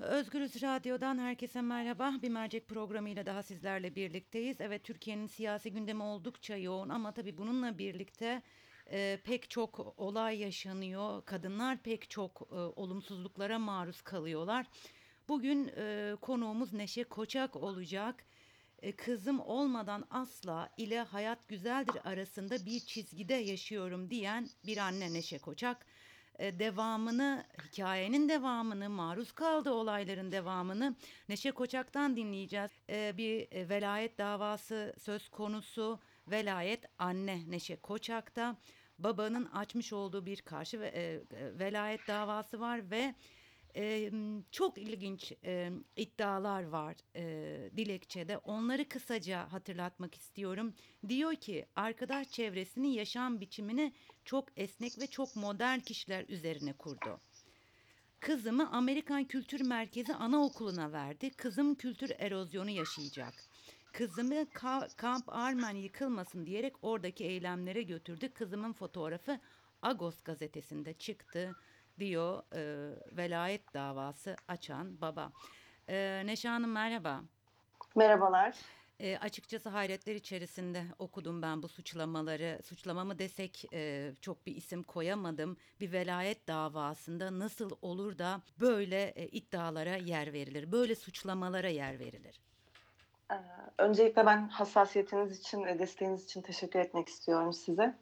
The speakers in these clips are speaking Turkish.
Özgürüz Radyo'dan herkese merhaba. Bir mercek programıyla daha sizlerle birlikteyiz. Evet Türkiye'nin siyasi gündemi oldukça yoğun ama tabii bununla birlikte e, pek çok olay yaşanıyor. Kadınlar pek çok e, olumsuzluklara maruz kalıyorlar. Bugün e, konuğumuz Neşe Koçak olacak. E, kızım olmadan asla ile hayat güzeldir arasında bir çizgide yaşıyorum diyen bir anne Neşe Koçak e, devamını, hikayenin devamını, maruz kaldığı olayların devamını Neşe Koçak'tan dinleyeceğiz. E, bir e, velayet davası söz konusu. Velayet anne Neşe Koçak'ta. Babanın açmış olduğu bir karşı ve, velayet davası var ve e, çok ilginç e, iddialar var e, dilekçede. Onları kısaca hatırlatmak istiyorum. Diyor ki arkadaş çevresini yaşam biçimini çok esnek ve çok modern kişiler üzerine kurdu. Kızımı Amerikan Kültür Merkezi Anaokulu'na verdi. Kızım kültür erozyonu yaşayacak. Kızımı Kamp Armen yıkılmasın diyerek oradaki eylemlere götürdü. Kızımın fotoğrafı Agos gazetesinde çıktı diyor e, velayet davası açan baba. E, Neşe Hanım merhaba. Merhabalar. E, açıkçası hayretler içerisinde okudum ben bu suçlamaları. Suçlamamı desek e, çok bir isim koyamadım. Bir velayet davasında nasıl olur da böyle e, iddialara yer verilir, böyle suçlamalara yer verilir? Ee, öncelikle ben hassasiyetiniz için ve desteğiniz için teşekkür etmek istiyorum size.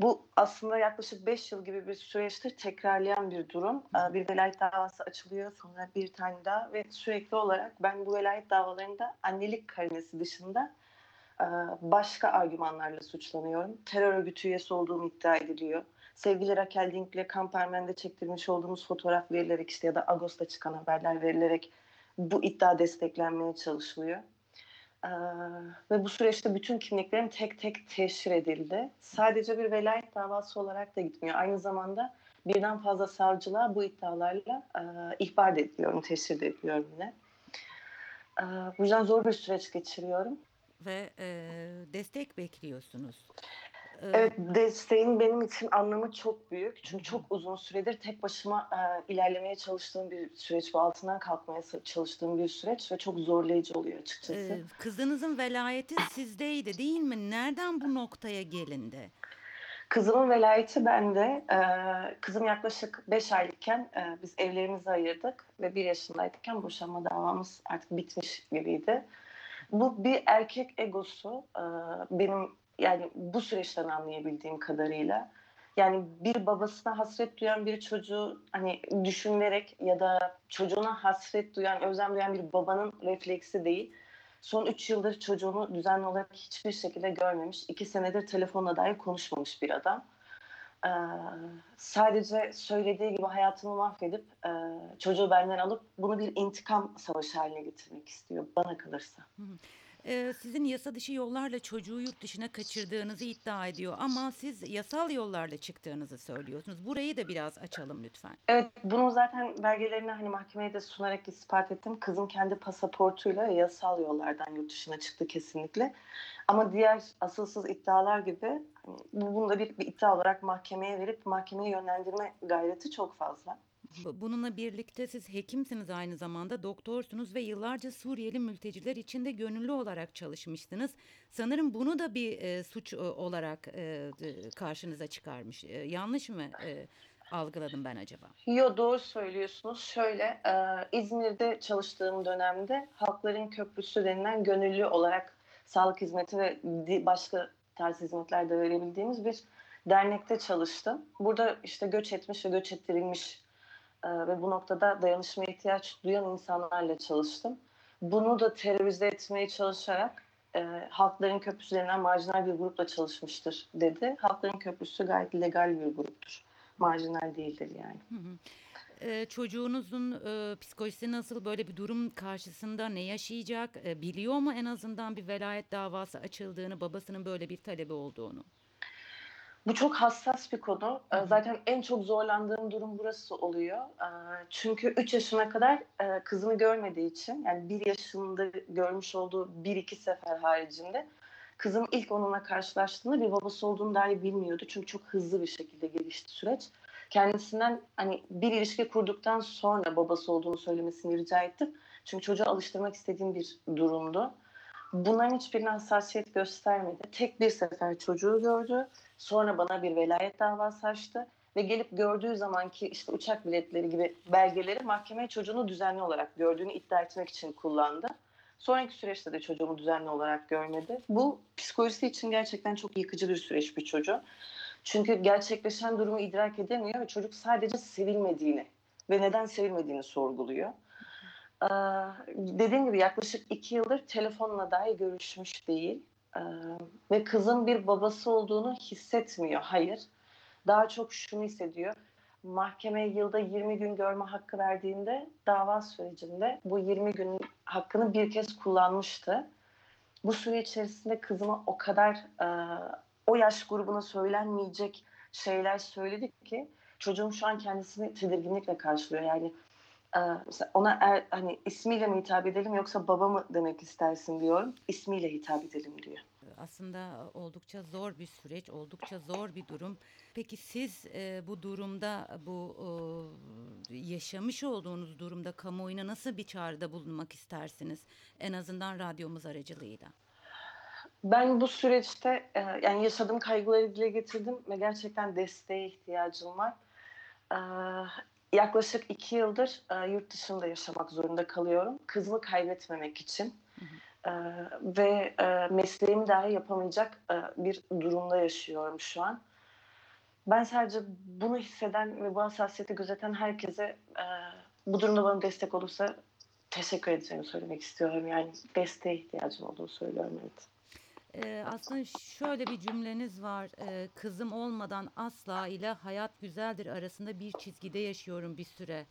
Bu aslında yaklaşık 5 yıl gibi bir süreçtir tekrarlayan bir durum. Bir velayet davası açılıyor, sonra bir tane daha ve sürekli olarak ben bu velayet davalarında annelik karinesi dışında başka argümanlarla suçlanıyorum. Terör örgütü üyesi olduğum iddia ediliyor. Sevgili Raquel Dink'le Kampermen'de çektirmiş olduğumuz fotoğraf verilerek işte ya da Ağustos'ta çıkan haberler verilerek bu iddia desteklenmeye çalışılıyor. Ve bu süreçte bütün kimliklerim tek tek teşhir edildi. Sadece bir velayet davası olarak da gitmiyor. Aynı zamanda birden fazla savcılığa bu iddialarla e, ihbar ediliyorum, teşhir de ediliyorum yine. E, bu yüzden zor bir süreç geçiriyorum. Ve e, destek bekliyorsunuz. Evet desteğin benim için anlamı çok büyük. Çünkü çok uzun süredir tek başıma e, ilerlemeye çalıştığım bir süreç bu altından kalkmaya çalıştığım bir süreç ve çok zorlayıcı oluyor açıkçası. Ee, kızınızın velayeti sizdeydi değil mi? Nereden bu noktaya gelindi? Kızımın velayeti bende. Ee, kızım yaklaşık 5 aylıkken e, biz evlerimizi ayırdık ve 1 yaşındayken boşanma davamız artık bitmiş gibiydi. Bu bir erkek egosu. Ee, benim yani bu süreçten anlayabildiğim kadarıyla yani bir babasına hasret duyan bir çocuğu hani düşünerek ya da çocuğuna hasret duyan, özlem duyan bir babanın refleksi değil. Son 3 yıldır çocuğunu düzenli olarak hiçbir şekilde görmemiş. 2 senedir telefonla dahi konuşmamış bir adam. Ee, sadece söylediği gibi hayatımı mahvedip e, çocuğu benden alıp bunu bir intikam savaşı haline getirmek istiyor bana kalırsa. E, sizin yasa dışı yollarla çocuğu yurt dışına kaçırdığınızı iddia ediyor ama siz yasal yollarla çıktığınızı söylüyorsunuz. Burayı da biraz açalım lütfen. Evet, bunu zaten belgelerini hani mahkemeye de sunarak ispat ettim. Kızım kendi pasaportuyla yasal yollardan yurt dışına çıktı kesinlikle. Ama diğer asılsız iddialar gibi hani, bunu da bir, bir iddia olarak mahkemeye verip mahkemeye yönlendirme gayreti çok fazla. Bununla birlikte siz hekimsiniz aynı zamanda doktorsunuz ve yıllarca Suriyeli mülteciler için de gönüllü olarak çalışmıştınız. Sanırım bunu da bir e, suç e, olarak e, karşınıza çıkarmış. E, yanlış mı e, algıladım ben acaba? Yo doğru söylüyorsunuz. Şöyle e, İzmir'de çalıştığım dönemde Halkların Köprüsü denilen gönüllü olarak sağlık hizmeti ve başka tarz hizmetler de verebildiğimiz bir dernekte çalıştım. Burada işte göç etmiş ve göç ettirilmiş e, ve bu noktada dayanışmaya ihtiyaç duyan insanlarla çalıştım. Bunu da terörize etmeye çalışarak e, Halkların Köprüsü denilen marjinal bir grupla çalışmıştır dedi. Halkların Köprüsü gayet legal bir gruptur. Marjinal değildir yani. Hı hı. Ee, çocuğunuzun e, psikolojisi nasıl böyle bir durum karşısında ne yaşayacak? E, biliyor mu en azından bir velayet davası açıldığını, babasının böyle bir talebi olduğunu? Bu çok hassas bir konu. Hı. Zaten en çok zorlandığım durum burası oluyor. Çünkü 3 yaşına kadar kızını görmediği için yani 1 yaşında görmüş olduğu 1-2 sefer haricinde kızım ilk onunla karşılaştığında bir babası olduğunu dahi bilmiyordu. Çünkü çok hızlı bir şekilde gelişti süreç. kendisinden hani bir ilişki kurduktan sonra babası olduğunu söylemesini rica ettim. Çünkü çocuğu alıştırmak istediğim bir durumdu. Bunların hiçbirine hassasiyet göstermedi. Tek bir sefer çocuğu gördü. Sonra bana bir velayet davası açtı ve gelip gördüğü zamanki işte uçak biletleri gibi belgeleri mahkemeye çocuğunu düzenli olarak gördüğünü iddia etmek için kullandı. Sonraki süreçte de çocuğumu düzenli olarak görmedi. Bu psikolojisi için gerçekten çok yıkıcı bir süreç bir çocuğun. Çünkü gerçekleşen durumu idrak edemiyor ve çocuk sadece sevilmediğini ve neden sevilmediğini sorguluyor. Dediğim gibi yaklaşık iki yıldır telefonla dahi görüşmüş değil. Ve kızın bir babası olduğunu hissetmiyor. Hayır. Daha çok şunu hissediyor. Mahkeme yılda 20 gün görme hakkı verdiğinde dava sürecinde bu 20 gün hakkını bir kez kullanmıştı. Bu süre içerisinde kızıma o kadar o yaş grubuna söylenmeyecek şeyler söyledi ki çocuğum şu an kendisini tedirginlikle karşılıyor. Yani mesela ona er, hani ismiyle mi hitap edelim yoksa baba mı demek istersin diyorum. İsmiyle hitap edelim diyor. Aslında oldukça zor bir süreç, oldukça zor bir durum. Peki siz e, bu durumda, bu e, yaşamış olduğunuz durumda kamuoyuna nasıl bir çağrıda bulunmak istersiniz? En azından radyomuz aracılığıyla. Ben bu süreçte e, yani yaşadığım kaygıları dile getirdim ve gerçekten desteğe ihtiyacım var. Yaklaşık iki yıldır e, yurt dışında yaşamak zorunda kalıyorum. Kızımı kaybetmemek için. E, ve e, mesleğimi dahi yapamayacak e, bir durumda yaşıyorum şu an. Ben sadece bunu hisseden ve bu hassasiyeti gözeten herkese e, bu durumda bana destek olursa teşekkür edeceğimi söylemek istiyorum. Yani desteğe ihtiyacım olduğunu söylüyorum evet. Ee, aslında şöyle bir cümleniz var. Ee, kızım olmadan asla ile hayat güzeldir arasında bir çizgide yaşıyorum bir süre.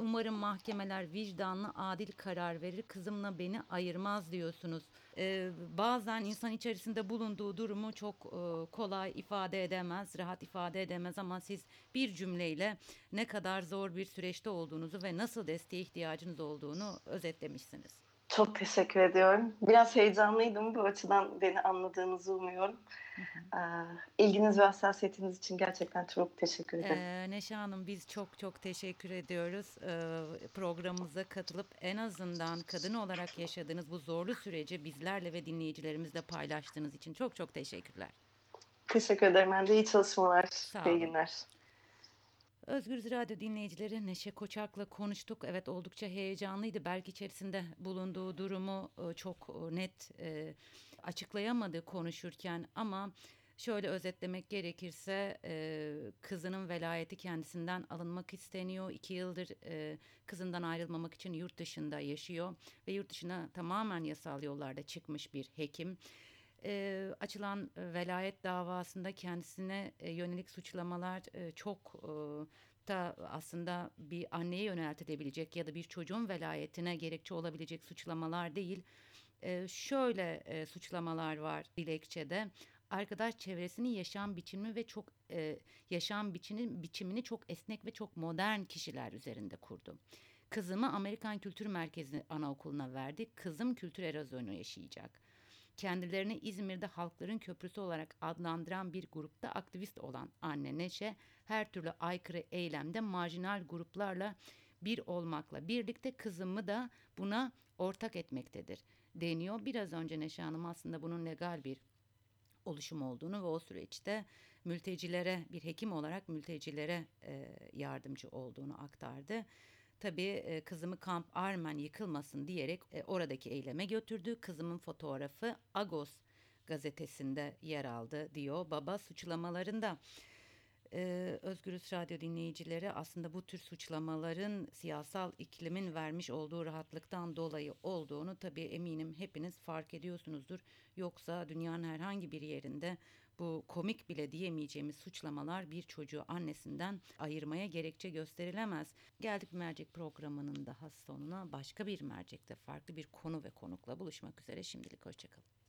Umarım mahkemeler vicdanlı adil karar verir. Kızımla beni ayırmaz diyorsunuz. Ee, bazen insan içerisinde bulunduğu durumu çok e, kolay ifade edemez, rahat ifade edemez ama siz bir cümleyle ne kadar zor bir süreçte olduğunuzu ve nasıl desteğe ihtiyacınız olduğunu özetlemişsiniz. Çok teşekkür ediyorum. Biraz heyecanlıydım. Bu açıdan beni anladığınızı umuyorum. Ee, ilginiz ve hassasiyetiniz için gerçekten çok teşekkür ederim. Ee, Neşe Hanım biz çok çok teşekkür ediyoruz. Ee, programımıza katılıp en azından kadın olarak yaşadığınız bu zorlu süreci bizlerle ve dinleyicilerimizle paylaştığınız için çok çok teşekkürler. Teşekkür ederim. Ben de iyi çalışmalar. Sağ İyi olun. günler. Özgürüz Radyo dinleyicileri Neşe Koçak'la konuştuk. Evet oldukça heyecanlıydı. Belki içerisinde bulunduğu durumu e, çok e, net e, açıklayamadı konuşurken ama şöyle özetlemek gerekirse kızının velayeti kendisinden alınmak isteniyor. İki yıldır kızından ayrılmamak için yurt dışında yaşıyor ve yurt dışına tamamen yasal yollarda çıkmış bir hekim. E, açılan velayet davasında kendisine yönelik suçlamalar e, çok e, da aslında bir anneye yöneltilebilecek ya da bir çocuğun velayetine gerekçe olabilecek suçlamalar değil. E, şöyle e, suçlamalar var dilekçede. Arkadaş çevresinin yaşam biçimi ve çok e, yaşam biçimini, biçimini çok esnek ve çok modern kişiler üzerinde kurdu. Kızımı Amerikan Kültür Merkezi Anaokulu'na verdi. Kızım kültür erozyonu yaşayacak kendilerini İzmir'de halkların köprüsü olarak adlandıran bir grupta aktivist olan anne Neşe her türlü aykırı eylemde marjinal gruplarla bir olmakla birlikte kızımı da buna ortak etmektedir deniyor. Biraz önce Neşe Hanım aslında bunun legal bir oluşum olduğunu ve o süreçte mültecilere bir hekim olarak mültecilere yardımcı olduğunu aktardı. Tabii e, kızımı Kamp Armen yıkılmasın diyerek e, oradaki eyleme götürdü. Kızımın fotoğrafı Agos gazetesinde yer aldı diyor baba suçlamalarında. Ee, Özgürüz Radyo dinleyicileri aslında bu tür suçlamaların siyasal iklimin vermiş olduğu rahatlıktan dolayı olduğunu tabii eminim hepiniz fark ediyorsunuzdur. Yoksa dünyanın herhangi bir yerinde bu komik bile diyemeyeceğimiz suçlamalar bir çocuğu annesinden ayırmaya gerekçe gösterilemez. Geldik mercek programının daha sonuna başka bir mercekte farklı bir konu ve konukla buluşmak üzere şimdilik hoşçakalın.